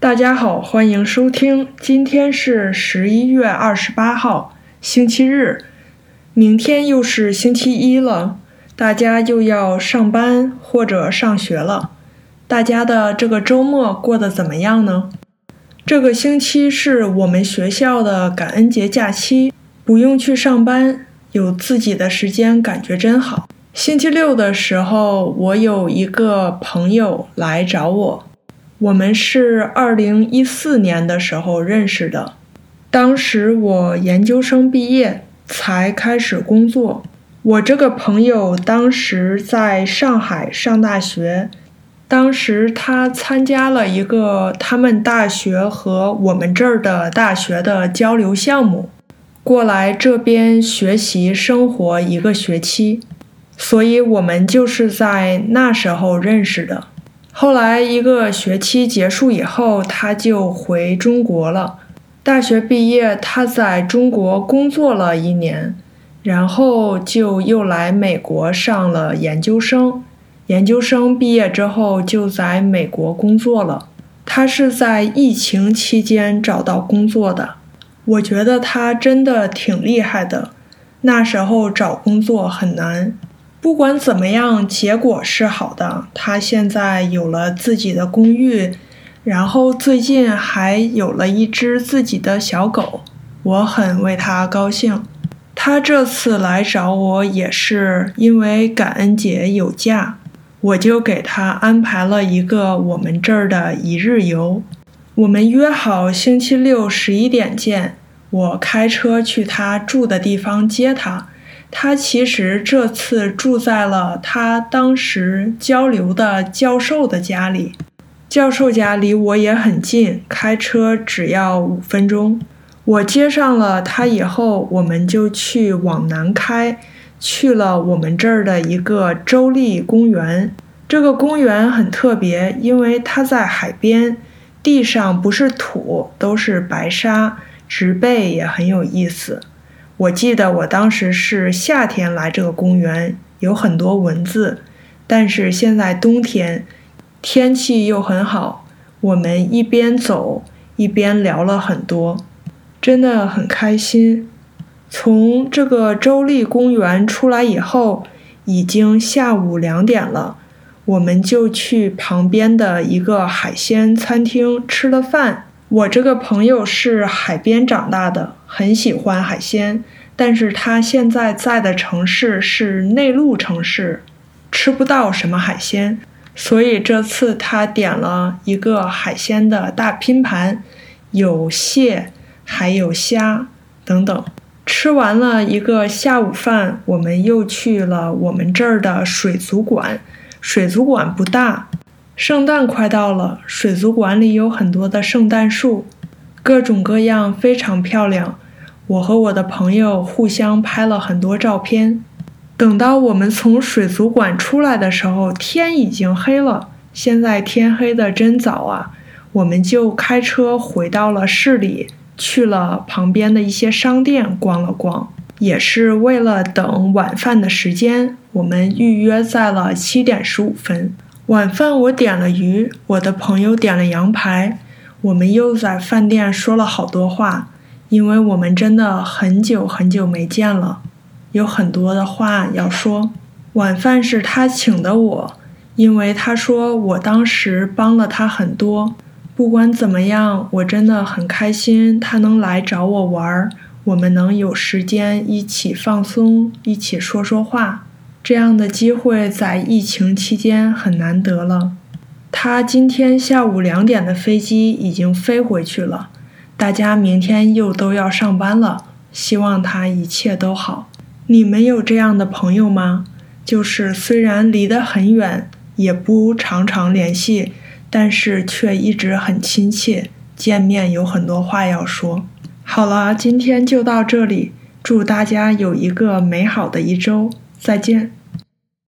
大家好，欢迎收听。今天是十一月二十八号，星期日，明天又是星期一了，大家又要上班或者上学了。大家的这个周末过得怎么样呢？这个星期是我们学校的感恩节假期，不用去上班，有自己的时间，感觉真好。星期六的时候，我有一个朋友来找我，我们是二零一四年的时候认识的，当时我研究生毕业才开始工作。我这个朋友当时在上海上大学。当时他参加了一个他们大学和我们这儿的大学的交流项目，过来这边学习生活一个学期，所以我们就是在那时候认识的。后来一个学期结束以后，他就回中国了。大学毕业，他在中国工作了一年，然后就又来美国上了研究生。研究生毕业之后就在美国工作了。他是在疫情期间找到工作的。我觉得他真的挺厉害的。那时候找工作很难。不管怎么样，结果是好的。他现在有了自己的公寓，然后最近还有了一只自己的小狗。我很为他高兴。他这次来找我也是因为感恩节有假。我就给他安排了一个我们这儿的一日游，我们约好星期六十一点见。我开车去他住的地方接他。他其实这次住在了他当时交流的教授的家里，教授家离我也很近，开车只要五分钟。我接上了他以后，我们就去往南开。去了我们这儿的一个州立公园，这个公园很特别，因为它在海边，地上不是土，都是白沙，植被也很有意思。我记得我当时是夏天来这个公园，有很多蚊子，但是现在冬天，天气又很好，我们一边走一边聊了很多，真的很开心。从这个州立公园出来以后，已经下午两点了，我们就去旁边的一个海鲜餐厅吃了饭。我这个朋友是海边长大的，很喜欢海鲜，但是他现在在的城市是内陆城市，吃不到什么海鲜，所以这次他点了一个海鲜的大拼盘，有蟹，还有虾等等。吃完了一个下午饭，我们又去了我们这儿的水族馆。水族馆不大，圣诞快到了，水族馆里有很多的圣诞树，各种各样，非常漂亮。我和我的朋友互相拍了很多照片。等到我们从水族馆出来的时候，天已经黑了。现在天黑的真早啊！我们就开车回到了市里。去了旁边的一些商店逛了逛，也是为了等晚饭的时间。我们预约在了七点十五分。晚饭我点了鱼，我的朋友点了羊排。我们又在饭店说了好多话，因为我们真的很久很久没见了，有很多的话要说。晚饭是他请的我，因为他说我当时帮了他很多。不管怎么样，我真的很开心，他能来找我玩儿，我们能有时间一起放松，一起说说话，这样的机会在疫情期间很难得了。他今天下午两点的飞机已经飞回去了，大家明天又都要上班了，希望他一切都好。你们有这样的朋友吗？就是虽然离得很远，也不常常联系。但是却一直很亲切，见面有很多话要说。好了，今天就到这里，祝大家有一个美好的一周，再见。